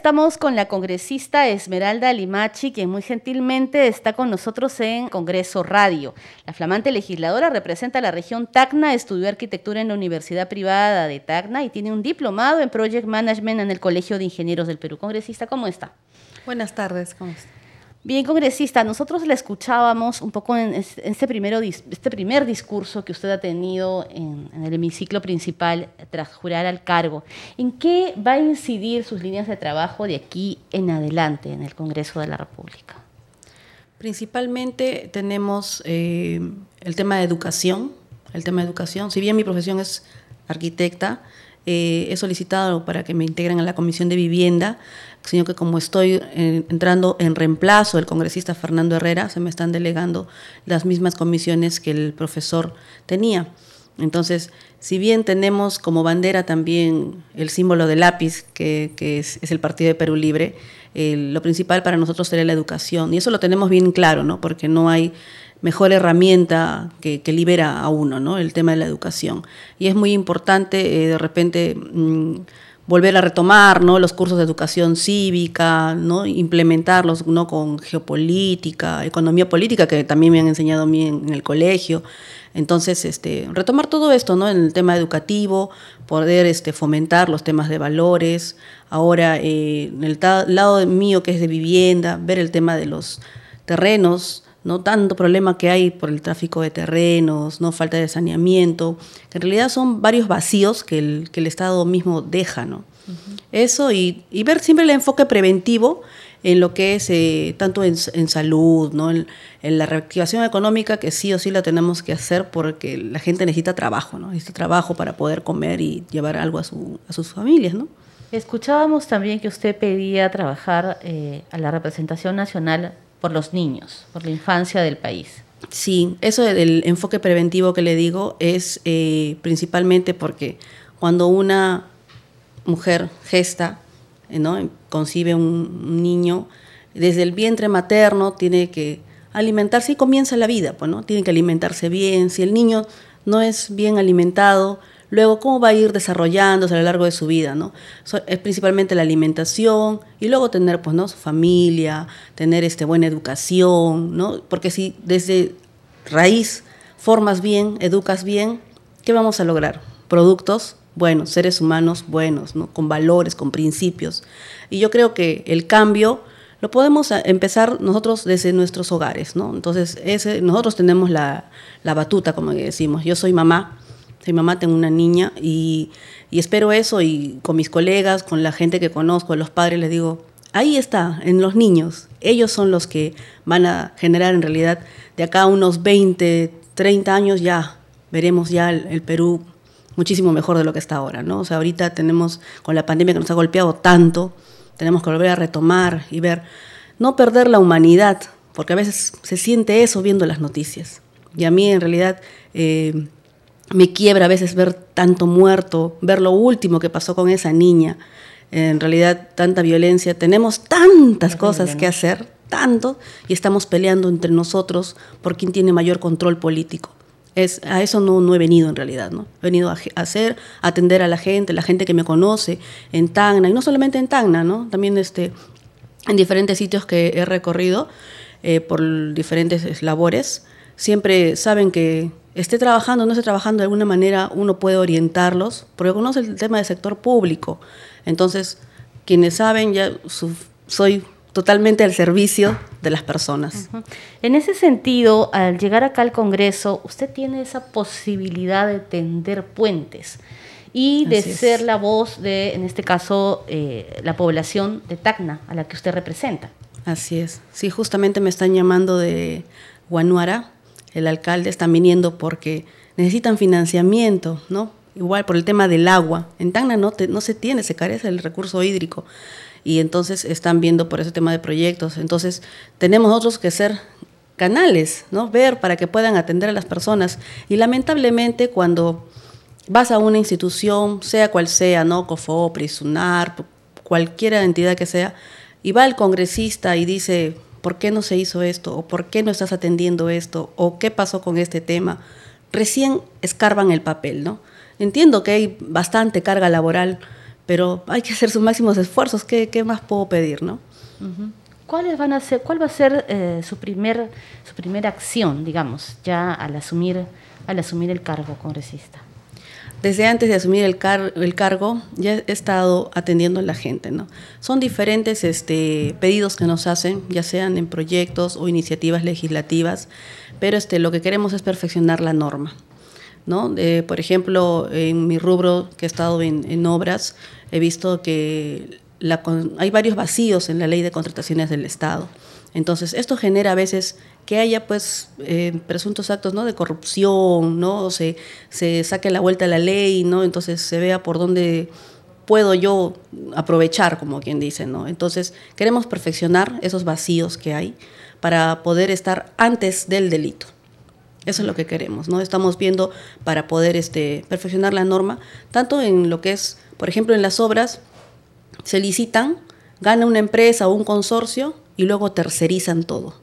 estamos con la congresista Esmeralda Limachi, quien muy gentilmente está con nosotros en Congreso Radio. La flamante legisladora representa la región Tacna, estudió arquitectura en la Universidad Privada de Tacna y tiene un diplomado en Project Management en el Colegio de Ingenieros del Perú. Congresista, ¿cómo está? Buenas tardes, ¿cómo está? Bien, congresista, nosotros le escuchábamos un poco en este, primero, este primer discurso que usted ha tenido en, el hemiciclo principal tras jurar al cargo. ¿En qué va a incidir sus líneas de trabajo de aquí en adelante en el Congreso de la República? Principalmente tenemos eh, el tema de educación, el tema de educación. Si bien mi profesión es arquitecta, eh, he solicitado para que me integren a la Comisión de Vivienda, sino que como estoy eh, entrando en reemplazo del congresista Fernando Herrera, se me están delegando las mismas comisiones que el profesor tenía. Entonces, si bien tenemos como bandera también el símbolo del lápiz, que, es, el Partido de Perú Libre, lo principal para nosotros sería la educación. Y eso lo tenemos bien claro, ¿no? porque no hay mejor herramienta que, libera a uno, ¿no? El tema de la educación. Y es muy importante eh, de repente mm, volver a retomar, ¿no? Los cursos de educación cívica, ¿no? Implementarlos, ¿no? Con geopolítica, economía política, que también me han enseñado a mí en, el colegio. Entonces, este, retomar todo esto, ¿no? En el tema educativo, poder este, fomentar los temas de valores. Ahora, eh, en el lado mío que es de vivienda, ver el tema de los terrenos, no tanto problema que hay por el tráfico de terrenos, no falta de saneamiento, que en realidad son varios vacíos que el, que el Estado mismo deja, ¿no? Eso y, ver siempre el enfoque preventivo en lo que es eh, tanto en, salud, ¿no? En, la reactivación económica que sí o sí la tenemos que hacer porque la gente necesita trabajo, ¿no? necesita trabajo para poder comer y llevar algo a, su, a sus familias. ¿no? Escuchábamos también que usted pedía trabajar eh, a la representación nacional por los niños, por la infancia del país. Sí, eso del enfoque preventivo que le digo es eh, principalmente porque cuando una mujer gesta, eh, ¿no? concibe un niño, desde el vientre materno tiene que alimentarse y comienza la vida, pues, ¿no? Tiene que alimentarse bien. Si el niño no es bien alimentado, Luego, cómo va a ir desarrollándose a lo largo de su vida, ¿no? es principalmente la alimentación y luego tener, pues, ¿no? Su familia, tener este, buena educación, ¿no? Porque si desde raíz formas bien, educas bien, ¿qué vamos a lograr? Productos buenos, seres humanos buenos, ¿no? Con valores, con principios. Y yo creo que el cambio lo podemos empezar nosotros desde nuestros hogares, ¿no? Entonces, ese, nosotros tenemos la, la batuta, como decimos. Yo soy mamá, soy mamá, tengo una niña y, espero eso y con mis colegas, con la gente que conozco, los padres, les digo, ahí está, en los niños. Ellos son los que van a generar en realidad de acá unos 20, 30 años ya veremos ya el, Perú muchísimo mejor de lo que está ahora, ¿no? O sea, ahorita tenemos con la pandemia que nos ha golpeado tanto, tenemos que volver a retomar y ver, no perder la humanidad, porque a veces se siente eso viendo las noticias. Y a mí en realidad eh, me quiebra a veces ver tanto muerto, ver lo último que pasó con esa niña. En realidad, tanta violencia. Tenemos tantas cosas que hacer, tanto, y estamos peleando entre nosotros por quién tiene mayor control político. Es, a eso no, no he venido en realidad, ¿no? He venido a, hacer, atender a la gente, la gente que me conoce en Tacna, y no solamente en Tacna, ¿no? También este, en diferentes sitios que he recorrido eh, por diferentes labores, siempre saben que esté trabajando o no esté trabajando de alguna manera, uno puede orientarlos, porque conoce el tema del sector público. Entonces, quienes saben, ya soy totalmente al servicio de las personas. En ese sentido, al llegar acá al Congreso, usted tiene esa posibilidad de tender puentes y de ser la voz de, en este caso, eh, la población de Tacna, a la que usted representa. Así es. Sí, justamente me están llamando de Guanuara, el alcalde están viniendo porque necesitan financiamiento, ¿no? Igual por el tema del agua. En Tacna no, no se tiene, se carece el recurso hídrico. Y entonces están viendo por ese tema de proyectos. Entonces tenemos nosotros que ser canales, ¿no? Ver para que puedan atender a las personas. Y lamentablemente cuando vas a una institución, sea cual sea, ¿no? COFOPRI, SUNAR, cualquier entidad que sea, y va el congresista y dice, ¿por qué no se hizo esto? ¿O por qué no estás atendiendo esto? ¿O qué pasó con este tema? Recién escarban el papel, ¿no? Entiendo que hay bastante carga laboral, pero hay que hacer sus máximos esfuerzos. ¿Qué, más puedo pedir, no? ¿Cuáles van a ser, ¿Cuál va a ser eh, su, primer, su primera acción, digamos, ya al asumir, al asumir el cargo congresista? Desde antes de asumir el, el cargo, ya he estado atendiendo a la gente. ¿no? Son diferentes este, pedidos que nos hacen, ya sean en proyectos o iniciativas legislativas, pero este, lo que queremos es perfeccionar la norma. ¿no? por ejemplo, en mi rubro que he estado en, obras, he visto que hay varios vacíos en la ley de contrataciones del Estado. Entonces, esto genera a veces que haya pues eh, presuntos actos ¿no? de corrupción, ¿no? Se, se saque la vuelta a la ley, ¿no? Entonces se vea por dónde puedo yo aprovechar, como quien dice, ¿no? Entonces, queremos perfeccionar esos vacíos que hay para poder estar antes del delito. Eso es lo que queremos, ¿no? Estamos viendo para poder este, perfeccionar la norma, tanto en lo que es, por ejemplo, en las obras, se licitan, gana una empresa o un consorcio y luego tercerizan todo.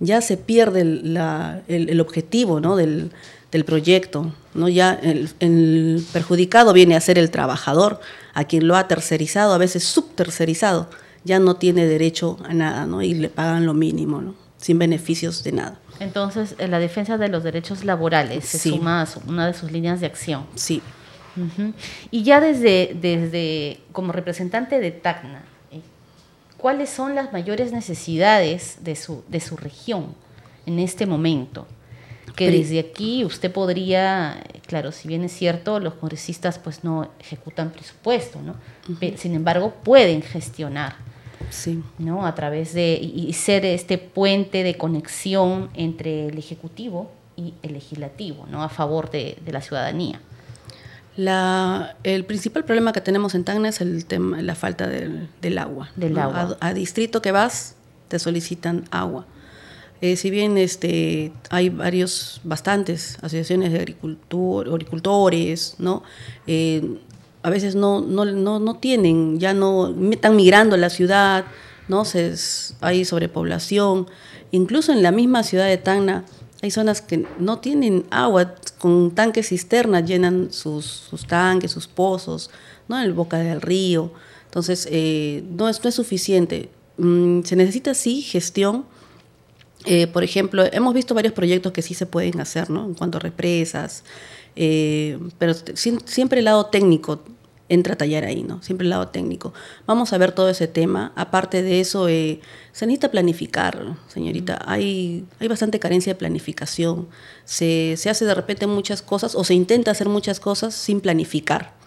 Ya se pierde el, objetivo ¿no? del, proyecto, ¿no? ya el, el, perjudicado viene a ser el trabajador, a quien lo ha tercerizado, a veces subtercerizado, ya no tiene derecho a nada ¿no? y le pagan lo mínimo, ¿no? sin beneficios de nada. Entonces, la defensa de los derechos laborales se suma a una de sus líneas de acción. Sí. Y ya desde, desde, como representante de TACNA, eh, ¿cuáles son las mayores necesidades de su, de su región en este momento? Que desde aquí usted podría, claro, si bien es cierto, los congresistas pues no ejecutan presupuesto, ¿no? sin embargo, pueden gestionar sí. ¿no? A través de y, ser este puente de conexión entre el Ejecutivo y el Legislativo, ¿no? A favor de, la ciudadanía. La, el principal problema que tenemos en Tacna es el tema, la falta del, agua. Del agua. A, distrito que vas, te solicitan agua. Eh, si bien este, hay varios, bastantes asociaciones de agricultor, agricultores, ¿no? Eh, a veces no, no, no, no tienen, ya no están migrando a la ciudad, ¿no? Se, hay sobrepoblación. Incluso en la misma ciudad de Tacna hay zonas que no tienen agua, con tanques cisternas llenan sus, tanques, sus pozos, ¿no? en el boca del río. Entonces, eh, no, es, no es suficiente. Mm, se necesita, sí, gestión. Eh, por ejemplo, hemos visto varios proyectos que sí se pueden hacer, ¿no? En cuanto a represas, eh, pero siempre el lado técnico entra a tallar ahí, ¿no? Siempre el lado técnico. Vamos a ver todo ese tema. Aparte de eso, eh, se necesita planificar, señorita. Hay, hay bastante carencia de planificación. Se, se hace de repente muchas cosas o se intenta hacer muchas cosas sin planificar.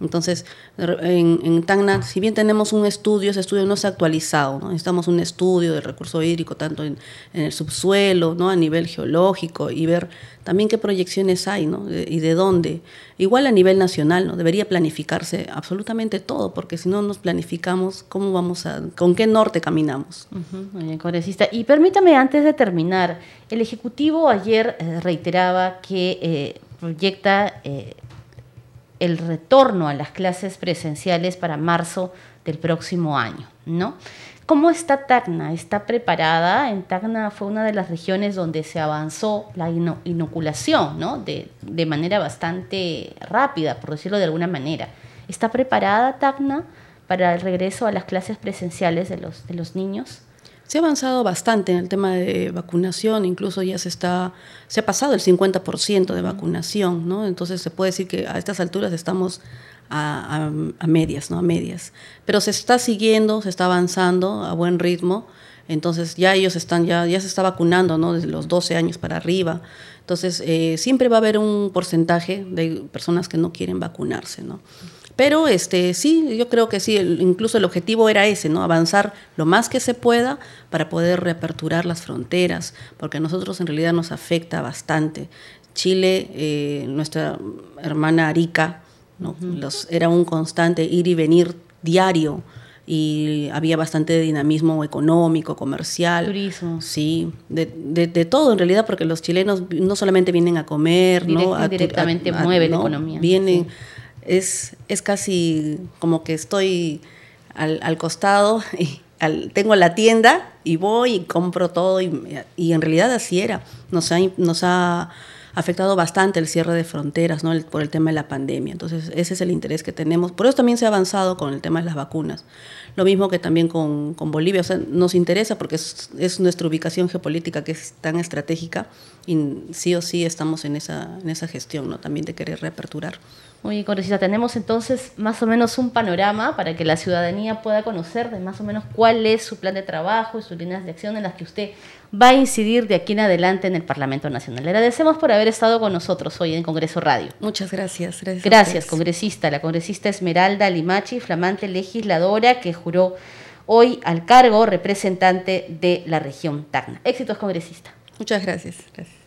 Entonces, en, en, Tacna, si bien tenemos un estudio, ese estudio no está actualizado, ¿no? necesitamos un estudio del recurso hídrico, tanto en, el subsuelo, ¿no? a nivel geológico, y ver también qué proyecciones hay ¿no? y de dónde. Igual a nivel nacional, ¿no? debería planificarse absolutamente todo, porque si no nos planificamos, ¿cómo vamos a, con qué norte caminamos? muy bien, congresista. Y permítame, antes de terminar, el Ejecutivo ayer eh, reiteraba que eh, proyecta... Eh, el retorno a las clases presenciales para marzo del próximo año, ¿no? ¿Cómo está Tacna? ¿Está preparada? En Tacna fue una de las regiones donde se avanzó la inoculación, ¿no? De, manera bastante rápida, por decirlo de alguna manera. ¿Está preparada Tacna para el regreso a las clases presenciales de los niños? Se ha avanzado bastante en el tema de vacunación, incluso ya se está, se ha pasado el 50% de vacunación, ¿no? Entonces se puede decir que a estas alturas estamos a, medias, ¿no? A medias. Pero se está siguiendo, se está avanzando a buen ritmo. Entonces ya ellos están, ya, ya se está vacunando, ¿no? Desde los 12 años para arriba. Entonces eh, siempre va a haber un porcentaje de personas que no quieren vacunarse, ¿no? Pero este, sí, yo creo que sí, incluso el objetivo era ese, ¿no? Avanzar lo más que se pueda para poder reaperturar las fronteras, porque a nosotros en realidad nos afecta bastante. Chile, eh, nuestra hermana Arica, ¿no? Los, era un constante ir y venir diario y había bastante dinamismo económico, comercial. Turismo. Sí, de, de, todo en realidad, porque los chilenos no solamente vienen a comer, ¿no? directamente mueve la economía. Vienen es, es casi como que estoy al, al costado y tengo la tienda y voy y compro todo y, y, en realidad así era. Nos ha, nos ha afectado bastante el cierre de fronteras ¿no? por el tema de la pandemia. Entonces, ese es el interés que tenemos. Por eso también se ha avanzado con el tema de las vacunas. Lo mismo que también con, con Bolivia. O sea, nos interesa porque es, es, nuestra ubicación geopolítica que es tan estratégica y sí o sí estamos en esa, en esa gestión ¿no? también de querer reaperturar. Muy congresista, tenemos entonces más o menos un panorama para que la ciudadanía pueda conocer de más o menos cuál es su plan de trabajo y sus líneas de acción en las que usted va a incidir de aquí en adelante en el Parlamento Nacional. Le agradecemos por haber estado con nosotros hoy en Congreso Radio. Muchas gracias. Gracias, gracias congresista. La congresista Esmeralda Limachi, flamante legisladora que juró hoy al cargo representante de la región Tacna. Éxitos, congresista. Muchas gracias. gracias.